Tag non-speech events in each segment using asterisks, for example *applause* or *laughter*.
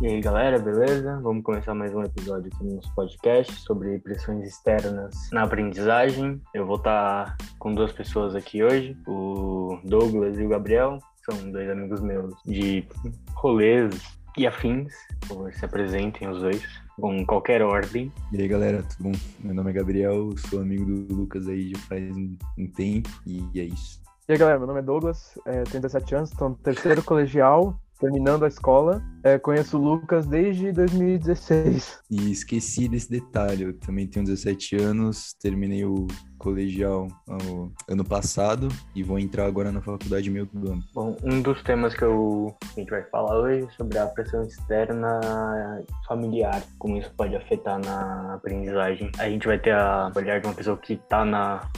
E aí, galera, beleza? Vamos começar mais um episódio aqui no nosso podcast sobre pressões externas na aprendizagem. Eu vou estar com duas pessoas aqui hoje, o Douglas e o Gabriel. São dois amigos meus de rolês e afins. Por favor, se apresentem os dois com qualquer ordem. E aí, galera, tudo bom? Meu nome é Gabriel, sou amigo do Lucas aí já faz um, um tempo e é isso. E aí, galera, meu nome é Douglas, é, tenho 17 anos, estou no terceiro *laughs* colegial, terminando a escola. É, conheço o Lucas desde 2016. E esqueci desse detalhe, eu também tenho 17 anos, terminei o colegial ano passado e vou entrar agora na faculdade meio do ano. Bom, um dos temas que eu, a gente vai falar hoje é sobre a pressão externa familiar, como isso pode afetar na aprendizagem. A gente vai ter a olhar de uma pessoa que está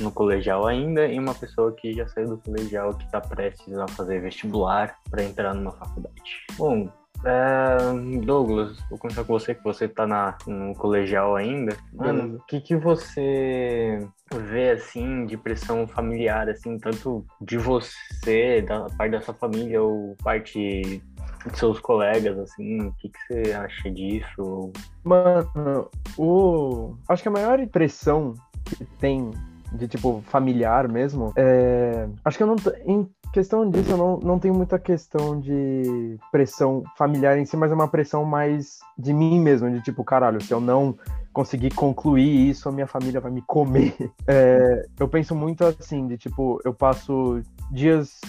no colegial ainda e uma pessoa que já saiu do colegial que está prestes a fazer vestibular para entrar numa faculdade. Bom, é, Douglas, vou começar com você, que você tá na, no colegial ainda. Mano, o que, que você vê, assim, de pressão familiar, assim, tanto de você, da parte da sua família, ou parte de seus colegas, assim, o que, que você acha disso? Mano, o... acho que a maior impressão que tem de tipo familiar mesmo, é... acho que eu não em questão disso eu não, não tenho muita questão de pressão familiar em si, mas é uma pressão mais de mim mesmo, de tipo, caralho, se eu não conseguir concluir isso, a minha família vai me comer. *laughs* É... eu penso muito assim, de tipo, eu passo dias,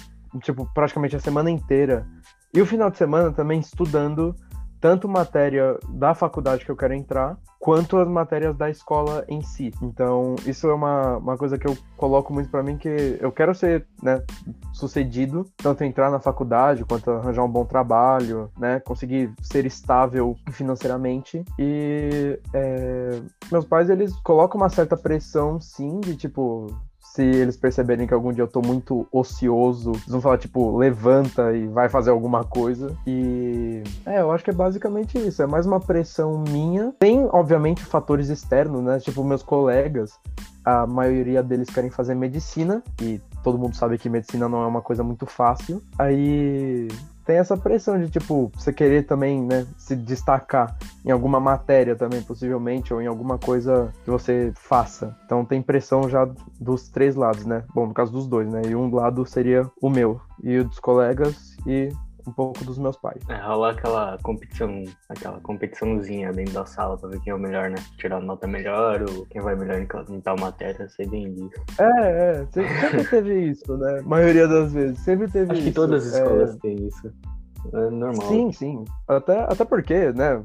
tipo, praticamente a semana inteira e o final de semana também estudando tanto matéria da faculdade que eu quero entrar, quanto as matérias da escola em si. Então, isso é uma, uma coisa que eu coloco muito para mim, que eu quero ser né, sucedido, tanto entrar na faculdade, quanto arranjar um bom trabalho, né, conseguir ser estável financeiramente. E é, meus pais, eles colocam uma certa pressão, sim, de tipo, se eles perceberem que algum dia eu tô muito ocioso, eles vão falar, tipo, levanta e vai fazer alguma coisa. E é, eu acho que é basicamente isso. É mais uma pressão minha. Tem, obviamente, fatores externos, né? Tipo, meus colegas, a maioria deles querem fazer medicina, e todo mundo sabe que medicina não é uma coisa muito fácil. Aí tem essa pressão de, tipo, você querer também, né, se destacar em alguma matéria também, possivelmente, ou em alguma coisa que você faça. Então tem pressão já dos três lados, né? Bom, no caso dos dois, né? E um lado seria o meu, e o dos colegas, e um pouco dos meus pais. É, rolar aquela competição, aquela competiçãozinha dentro da sala pra ver quem é o melhor, né? Tirar nota melhor ou quem vai melhor em, tal matéria, sei bem disso. É, é, sempre teve isso, né? A maioria das vezes, sempre teve Acho isso. que todas as escolas é... têm isso. É normal. Sim, sim. Até, até porque, né?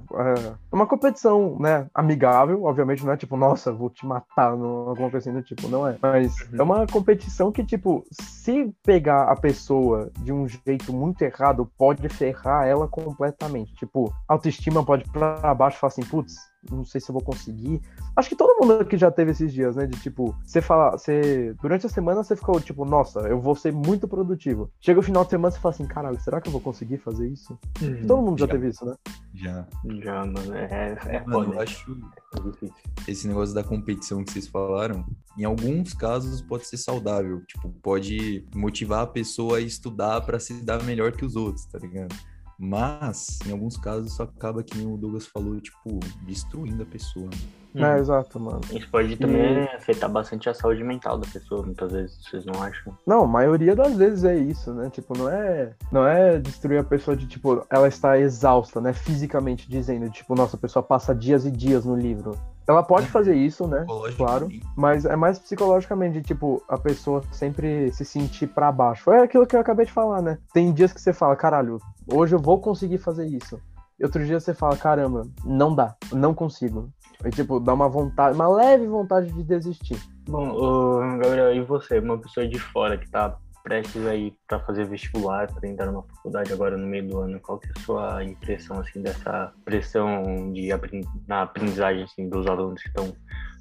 É uma competição, né? Amigável, obviamente, não é tipo, nossa, vou te matar, não, alguma coisa assim do tipo, não é. Mas uhum. é uma competição que, tipo, se pegar a pessoa de um jeito muito errado, pode ferrar ela completamente. Tipo, autoestima pode ir pra baixo e falar assim, putz, não sei se eu vou conseguir. Acho que todo mundo aqui já teve esses dias, né? De tipo, você fala, você. Durante a semana você ficou tipo, nossa, eu vou ser muito produtivo. Chega o final de semana você fala assim, caralho, será que eu vou conseguir fazer isso? Uhum, todo mundo já, já, teve isso, né? Já. Já, mano. É, é mano, foda. Eu acho é esse negócio da competição que vocês falaram, em alguns casos pode ser saudável. Tipo, pode motivar a pessoa a estudar para se dar melhor que os outros, tá ligado? Mas, em alguns casos, isso acaba que o Douglas falou, tipo, destruindo a pessoa. Uhum. É, exato, mano. Isso pode também e... afetar bastante a saúde mental da pessoa, muitas vezes, vocês não acham? Não, a maioria das vezes é isso, né? Tipo, não é, não é destruir a pessoa de, tipo, ela está exausta, né? Fisicamente dizendo, tipo, nossa, a pessoa passa dias e dias no livro. Ela pode é. fazer isso, né? Claro. Mas é mais psicologicamente, tipo, a pessoa sempre se sentir para baixo. É aquilo que eu acabei de falar, né? Tem dias que você fala, caralho, hoje eu vou conseguir fazer isso. E outro dia você fala, caramba, não dá, não consigo. E tipo, dá uma vontade, uma leve vontade de desistir. Bom, uh, Gabriel, e você, uma pessoa de fora que tá prestes aí para fazer vestibular, para entrar numa faculdade agora no meio do ano, qual que é a sua impressão assim dessa pressão de na aprendizagem assim dos alunos que estão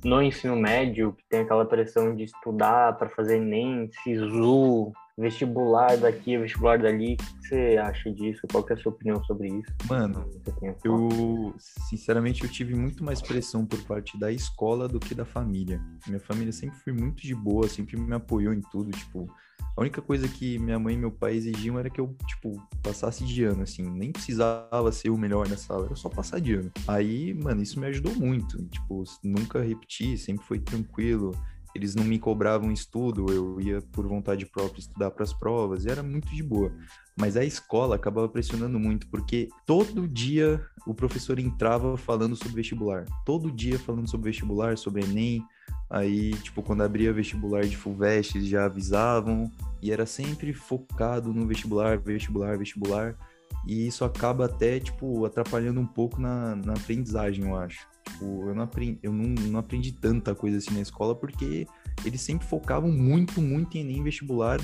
no ensino médio, que tem aquela pressão de estudar para fazer nem SISU, vestibular daqui, vestibular dali. O que você acha disso? Qual é a sua opinião sobre isso? Mano, eu sinceramente eu tive muito mais pressão por parte da escola do que da família. Minha família sempre foi muito de boa, sempre me apoiou em tudo, tipo, A única coisa que minha mãe e meu pai exigiam era que eu, tipo, passasse de ano, assim. Nem precisava ser o melhor nessa aula, era só passar de ano. Aí, mano, isso me ajudou muito. Tipo, nunca repeti, sempre foi tranquilo. Eles não me cobravam estudo, eu ia por vontade própria estudar para as provas, e era muito de boa. Mas a escola acabava pressionando muito, porque todo dia o professor entrava falando sobre vestibular. Todo dia falando sobre vestibular, sobre Enem, Aí, tipo, quando abria vestibular de FUVEST, eles já avisavam. E era sempre focado no vestibular, vestibular, vestibular. E isso acaba até, tipo, atrapalhando um pouco na, na aprendizagem, eu acho. Tipo, eu, não aprendi, eu não, não aprendi tanta coisa assim na escola porque eles sempre focavam muito, muito em Enem vestibular,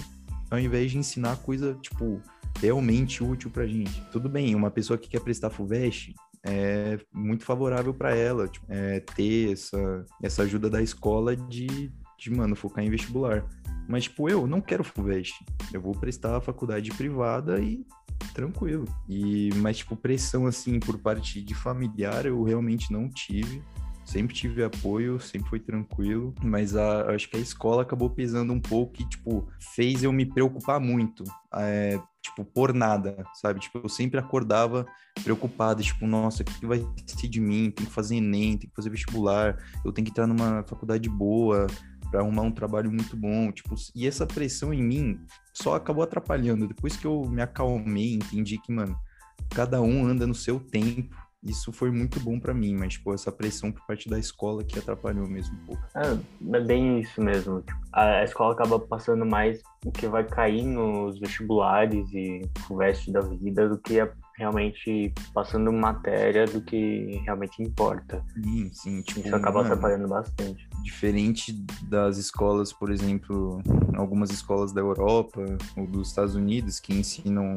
ao invés de ensinar coisa, tipo, realmente útil pra gente. Tudo bem, uma pessoa que quer prestar FUVEST, é muito favorável para ela tipo, é, ter essa, essa ajuda da escola de, de, mano, focar em vestibular. Mas, tipo, eu não quero FUVEST. Eu vou prestar a faculdade privada e tranquilo. E, mas, tipo, pressão, assim, por parte de familiar, eu realmente não tive. Sempre tive apoio, sempre foi tranquilo. Mas a, acho que a escola acabou pesando um pouco e, tipo, fez eu me preocupar muito. É, tipo, por nada, sabe? Tipo, eu sempre acordava preocupado, tipo, nossa, o que, vai ser de mim? Tem que fazer Enem, tem que fazer vestibular, eu tenho que entrar numa faculdade boa para arrumar um trabalho muito bom, tipo, e essa pressão em mim só acabou atrapalhando. Depois que eu me acalmei, entendi que, mano, cada um anda no seu tempo, isso foi muito bom para mim, mas, tipo, essa pressão por parte da escola que atrapalhou mesmo um pouco. É, é bem isso mesmo. Tipo, a escola acaba passando mais o que vai cair nos vestibulares e o resto da vida do que realmente passando matéria do que realmente importa. Sim, sim. Tipo, isso acaba mano, atrapalhando bastante. Diferente das escolas, por exemplo, algumas escolas da Europa ou dos Estados Unidos que ensinam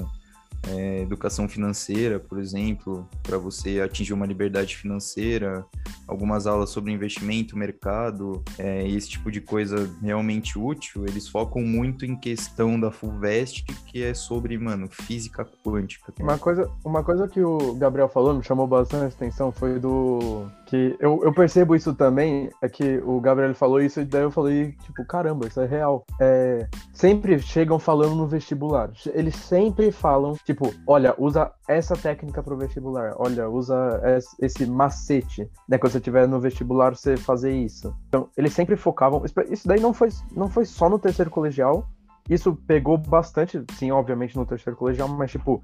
é, educação financeira, por exemplo, para você atingir uma liberdade financeira, algumas aulas sobre investimento, mercado, é, esse tipo de coisa realmente útil, eles focam muito em questão da FUVEST, que é sobre, mano, física quântica. Uma coisa, uma coisa que o Gabriel falou me chamou bastante atenção foi do que eu, eu percebo isso também, é que o Gabriel falou isso e daí eu falei, tipo, caramba, isso é real. É, sempre chegam falando no vestibular. Eles sempre falam, tipo, olha, usa essa técnica pro vestibular. Olha, usa esse macete, né? Quando você tiver no vestibular, você fazer isso. Então, eles sempre focavam. Isso daí não foi, não foi só no terceiro colegial. Isso pegou bastante, sim, obviamente, no terceiro colegial, mas, tipo,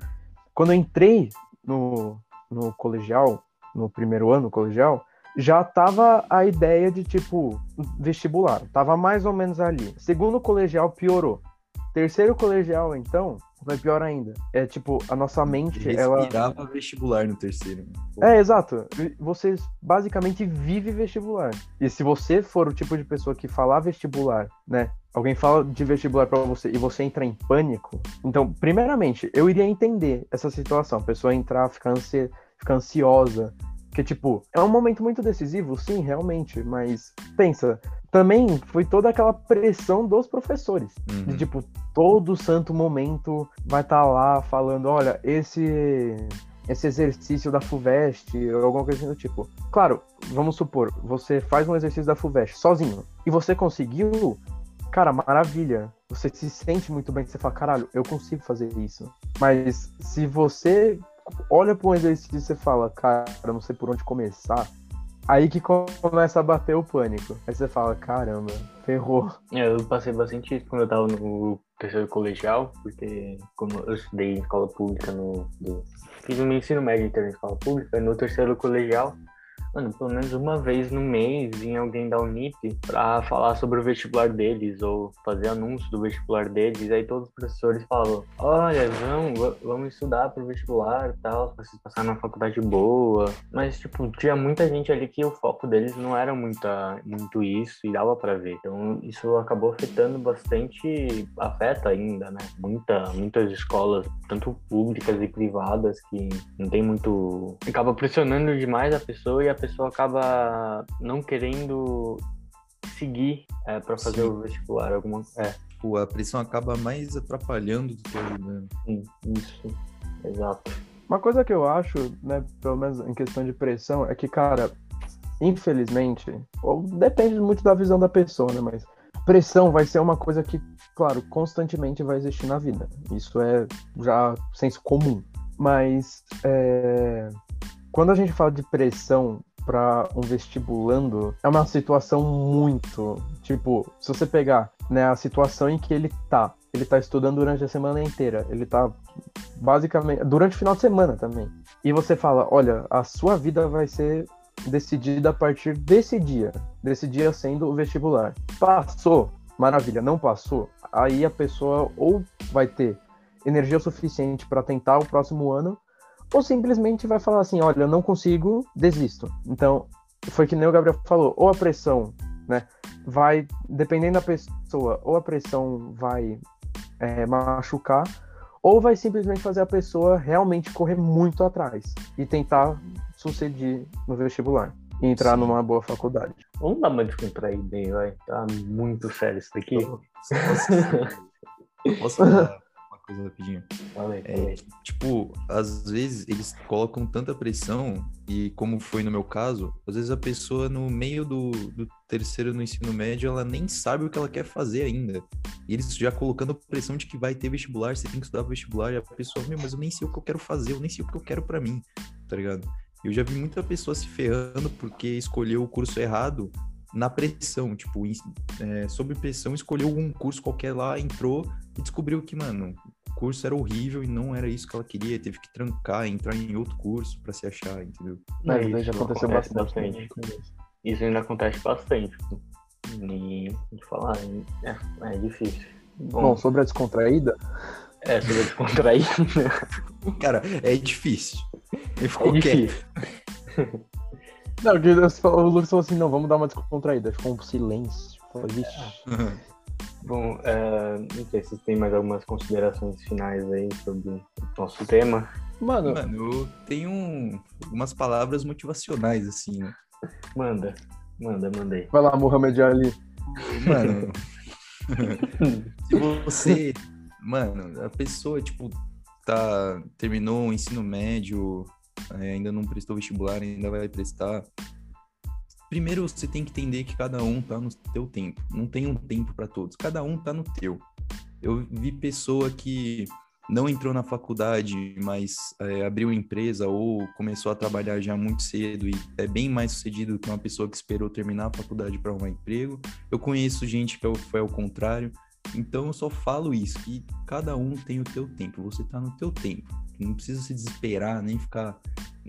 quando eu entrei no, no colegial, no primeiro ano colegial, já tava a ideia de tipo vestibular, tava mais ou menos ali. Segundo colegial piorou. Terceiro colegial, então, vai pior ainda. É tipo, a nossa mente, Respirava ela vestibular no terceiro. É, exato. Você basicamente vive vestibular. E se você for o tipo de pessoa que falar vestibular, né? Alguém fala de vestibular para você e você entra em pânico. Então, primeiramente, eu iria entender essa situação. A pessoa entrar, ficar ansiosa fica ansiosa. Que, tipo, é um momento muito decisivo, sim, realmente, mas pensa, também foi toda aquela pressão dos professores. Uhum. De, tipo, todo santo momento vai estar tá lá falando, olha, esse esse exercício da FUVEST ou alguma coisa assim do tipo. Claro, vamos supor, você faz um exercício da FUVEST sozinho e você conseguiu, cara, maravilha. Você se sente muito bem, você fala, caralho, eu consigo fazer isso. Mas se você olha para um exercício e você fala, cara, não sei por onde começar. Aí que começa a bater o pânico. Aí você fala, caramba, ferrou. É, eu passei bastante isso quando eu tava no terceiro colegial, porque como eu estudei em escola pública no. Do, fiz o meu ensino médio em escola pública, no terceiro colegial mano, pelo menos uma vez no mês vinha alguém da Unip pra falar sobre o vestibular deles ou fazer anúncio do vestibular deles. Aí todos os professores falavam: Olha, vamos, vamos estudar pro vestibular tal, pra vocês passarem numa faculdade boa. Mas, tipo, tinha muita gente ali que o foco deles não era muita, muito isso e dava para ver. Então, isso acabou afetando bastante, afeta ainda, né? Muita, muitas escolas, tanto públicas e privadas, que não tem muito. acaba pressionando demais a pessoa e a pessoa acaba não querendo seguir é, para fazer Sim. o vestibular. Alguma... É. Tipo, a pressão acaba mais atrapalhando do que ajudando. Sim, isso. Exato. Uma coisa que eu acho, né, pelo menos em questão de pressão, é que, cara, infelizmente, ou depende muito da visão da pessoa, né, mas pressão vai ser uma coisa que, claro, constantemente vai existir na vida. Isso é já senso comum. Mas é, quando a gente fala de pressão para um vestibulando, é uma situação muito, tipo, se você pegar, né, a situação em que ele tá, ele tá estudando durante a semana inteira, ele tá basicamente durante o final de semana também. E você fala, olha, a sua vida vai ser decidida a partir desse dia, desse dia sendo o vestibular. Passou, maravilha, não passou, aí a pessoa ou vai ter energia suficiente para tentar o próximo ano, ou simplesmente vai falar assim, olha, eu não consigo, desisto. Então, foi que nem o Gabriel falou, ou a pressão, né, vai, dependendo da pessoa, ou a pressão vai é, machucar, ou vai simplesmente fazer a pessoa realmente correr muito atrás e tentar suceder no vestibular e entrar Sim. numa boa faculdade. Vamos dar uma descontraída aí, vai. Tá muito sério isso daqui. Posso falar uma coisa rapidinho? É, tipo, às vezes eles colocam tanta pressão, e como foi no meu caso, às vezes a pessoa no meio do, do terceiro no ensino médio, ela nem sabe o que ela quer fazer ainda. E eles já colocando pressão de que vai ter vestibular, você tem que estudar vestibular, e a pessoa, meu, mas eu nem sei o que eu quero fazer, eu nem sei o que eu quero para mim, tá ligado? Eu já vi muita pessoa se ferrando porque escolheu o curso errado na pressão, tipo, é, sob pressão, escolheu um curso qualquer lá, entrou e descobriu que, mano, o curso era horrível e não era isso que ela queria, teve que trancar, entrar em outro curso para se achar, entendeu? Não, isso, isso já aconteceu bastante. bastante. Isso ainda acontece bastante. E de falar, é, é difícil. Bom, Bom, sobre a descontraída. É, sobre a descontraída. *laughs* Cara, é difícil. Ele ficou é quieto. *laughs* Não, o Lucas falou assim, não, vamos dar uma descontraída. Ficou um silêncio. Falei, *laughs* Bom, é, não sei se vocês têm mais algumas considerações finais aí sobre o nosso tema. Mano, Mano eu tenho umas palavras motivacionais, assim. Né? Manda, manda, manda aí. Vai lá, Mohamed Ali. Mano, *laughs* se você... Mano, a pessoa, tipo, tá, terminou o ensino médio, ainda não prestou vestibular, ainda vai prestar. Primeiro você tem que entender que cada um tá no teu tempo. Não tem um tempo para todos. Cada um tá no teu. Eu vi pessoa que não entrou na faculdade, mas é, abriu empresa ou começou a trabalhar já muito cedo e é bem mais sucedido que uma pessoa que esperou terminar a faculdade para arrumar emprego. Eu conheço gente que é foi ao contrário. Então eu só falo isso, que cada um tem o teu tempo, você tá no teu tempo. Não precisa se desesperar, nem ficar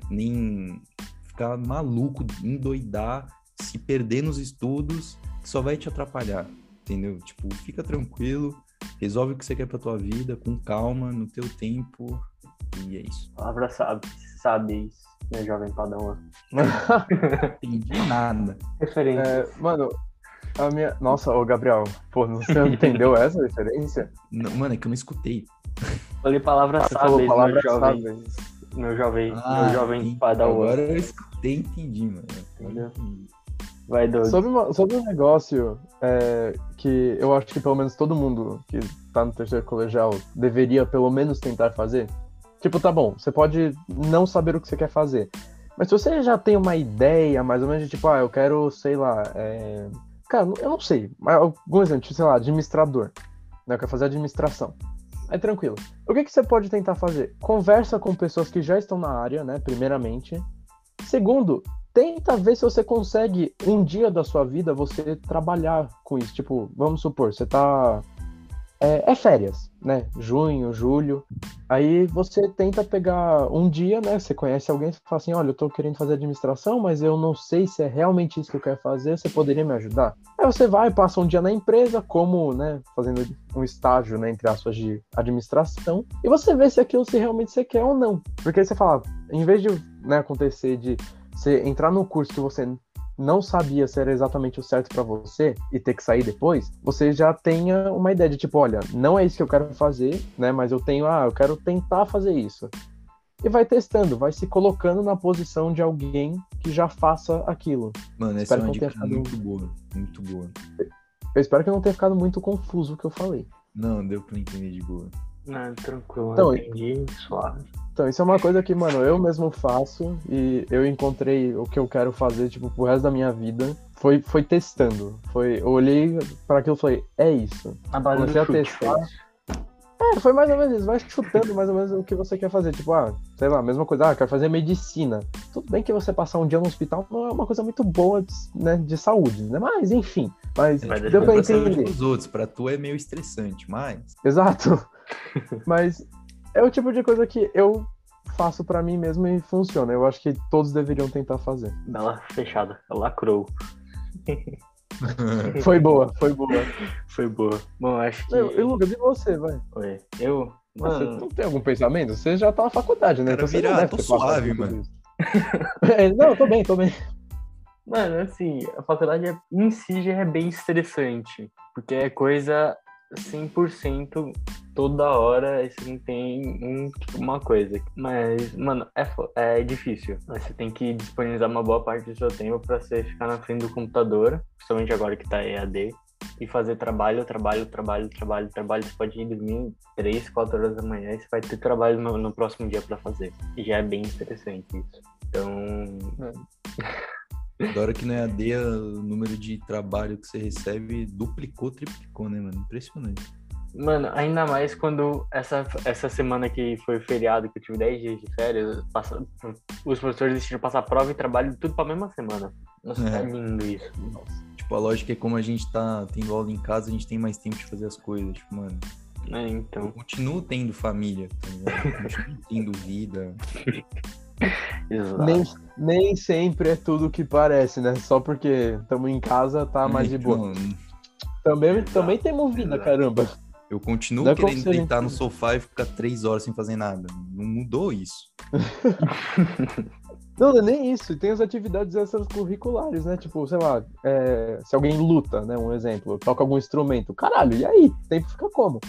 nem ficar maluco, endoidar, se perder nos estudos, que só vai te atrapalhar, entendeu? Tipo, fica tranquilo, resolve o que você quer pra tua vida, com calma, no teu tempo, e é isso. Palavra sabe, sábeis, meu jovem padawan. *laughs* Entendi nada. Referência. É, mano, a minha... Nossa, ô Gabriel, pô, você *laughs* entendeu essa referência? Não, mano, é que eu não escutei. Falei palavras ah, sábias, palavra meu jovem. Sábias. Meu jovem, ah, meu jovem padawan. Agora eu escutei entendi, mano. Entendeu? Vai, Doug. Sobre, uma, sobre um negócio é, que eu acho que pelo menos todo mundo que tá no terceiro colegial deveria pelo menos tentar fazer. Tipo, tá bom, você pode não saber o que você quer fazer. Mas se você já tem uma ideia, mais ou menos, de tipo, ah, eu quero, sei lá, é, Cara, eu não sei. Mas algum exemplo, tipo, sei lá, administrador. Né? Eu quero fazer administração. Aí tranquilo. O que, que você pode tentar fazer? Conversa com pessoas que já estão na área, né? Primeiramente. Segundo, tenta ver se você consegue um dia da sua vida você trabalhar com isso. Tipo, vamos supor, você tá é, é, férias, né? Junho, julho. Aí você tenta pegar um dia, né? Você conhece alguém e fala assim: olha, eu tô querendo fazer administração, mas eu não sei se é realmente isso que eu quero fazer, você poderia me ajudar? Aí você vai, passa um dia na empresa, como, né? Fazendo um estágio, né? Entre aspas, de administração, e você vê se aquilo se realmente você quer ou não. Porque aí você fala, em vez de né, acontecer de você entrar no curso que você não sabia se era exatamente o certo para você e ter que sair depois, você já tenha uma ideia de tipo, olha, não é isso que eu quero fazer, né? Mas eu tenho, ah, eu quero tentar fazer isso. E vai testando, vai se colocando na posição de alguém que já faça aquilo. Mano, essa espero é uma dica ficado... muito boa, muito boa. Eu espero que não tenha ficado muito confuso o que eu falei. Não, deu pra entender de boa. Não, tranquilo, então, entendi, suave. Então, isso é uma coisa que, mano, eu mesmo faço e eu encontrei o que eu quero fazer, tipo, pro resto da minha vida. Foi, foi testando. Foi, eu olhei para aquilo e falei, é isso. A Comecei a testar. É, foi mais ou menos isso. Vai chutando mais ou menos o que você quer fazer. Tipo, ah, sei lá, mesma coisa, ah, quero fazer medicina. Tudo bem que você passar um dia no hospital não é uma coisa muito boa de, né, de saúde, né? Mas, enfim. Mas é, deu pra entender. Os outros, pra tu é meio estressante, mas. Exato. *laughs* mas é o tipo de coisa que eu faço para mim mesmo e funciona. Eu acho que todos deveriam tentar fazer. Bela fechada, lacrou. *laughs* foi boa, foi boa. Foi boa. Bom, acho que. e Lucas, e você, vai? Oi. Eu. Mano... Você não tem algum pensamento? Você já tá na faculdade, né? Então virar, tô suave, mano. *laughs* é, não, tô bem, tô bem. Mano, assim, a faculdade é, em si já é bem estressante. Porque é coisa 100% toda hora você não tem um, tipo, uma coisa. Mas, mano, é, é difícil. Você tem que disponibilizar uma boa parte do seu tempo para você ficar na frente do computador, principalmente agora que tá EAD, e fazer trabalho, trabalho, trabalho, trabalho, trabalho. Você pode ir dormir 3, 4 horas da manhã e você vai ter trabalho no, no próximo dia para fazer. E já é bem interessante isso. Então. É. *laughs* Da hora que no EAD o número de trabalho que você recebe duplicou, triplicou, né, mano? Impressionante. Mano, ainda mais quando essa, essa semana que foi feriado, que eu tive 10 dias de férias, passa, os professores decidiram passar prova e trabalho tudo pra mesma semana. Nossa, é. é lindo isso. Nossa. Tipo, a lógica é como a gente tá tendo aula em casa, a gente tem mais tempo de fazer as coisas, tipo, mano. É, então. Eu continuo tendo família, tá ligado? continuo tendo vida. *laughs* nem, nem sempre é tudo o que parece, né? Só porque estamos em casa tá mais de boa. Então, também, também temos vida, caramba. Eu continuo Não querendo deitar no sofá e ficar três horas sem fazer nada. Não mudou isso. *laughs* Não, é nem isso. Tem as atividades extracurriculares, né? Tipo, sei lá, é, se alguém luta, né? Um exemplo, toca algum instrumento. Caralho, e aí? O tempo fica como?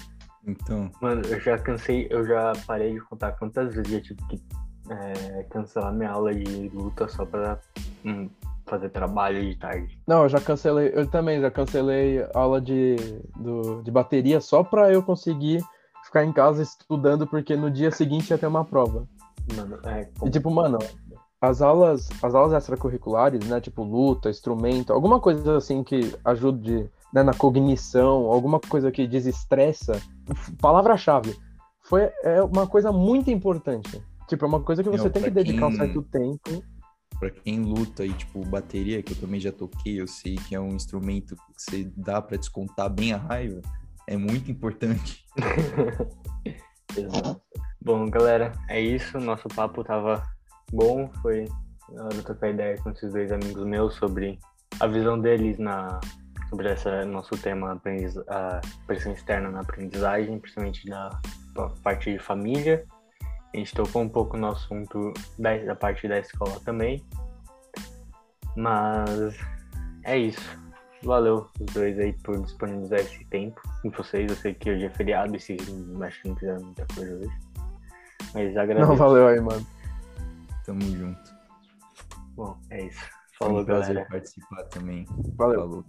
Então. Mano, eu já cansei, eu já parei de contar quantas vezes eu tive que é, cancelar minha aula de luta só pra hum, fazer trabalho de tarde. Não, eu já cancelei, eu também já cancelei aula de, do, de bateria só pra eu conseguir ficar em casa estudando, porque no dia seguinte ia ter uma prova. Mano, é. E tipo, mano, as aulas, as aulas extracurriculares, né, tipo luta, instrumento, alguma coisa assim que ajude né, na cognição, alguma coisa que desestressa, palavra-chave, foi é uma coisa muito importante. Tipo, é uma coisa que você Não, tem que dedicar quem... um certo tempo para quem luta e tipo bateria, que eu também já toquei, eu sei que é um instrumento que você dá para descontar bem a raiva, é muito importante. *laughs* Exato. Bom, galera, é isso. Nosso papo tava bom. Foi na hora de trocar ideia com esses dois amigos meus sobre a visão deles na sobre esse nosso tema a pressão externa na aprendizagem, principalmente da parte de família a gente tocou um pouco no assunto da, da parte da escola também. Mas é isso. Valeu os dois aí por disponibilizar esse tempo com vocês. Eu sei que hoje é feriado e vocês acho que não fizeram muita coisa hoje. Mas agradeço. Não, valeu aí, mano. Tamo junto. Bom, é isso. Falou, Foi um galera. participar também. Valeu. Falou.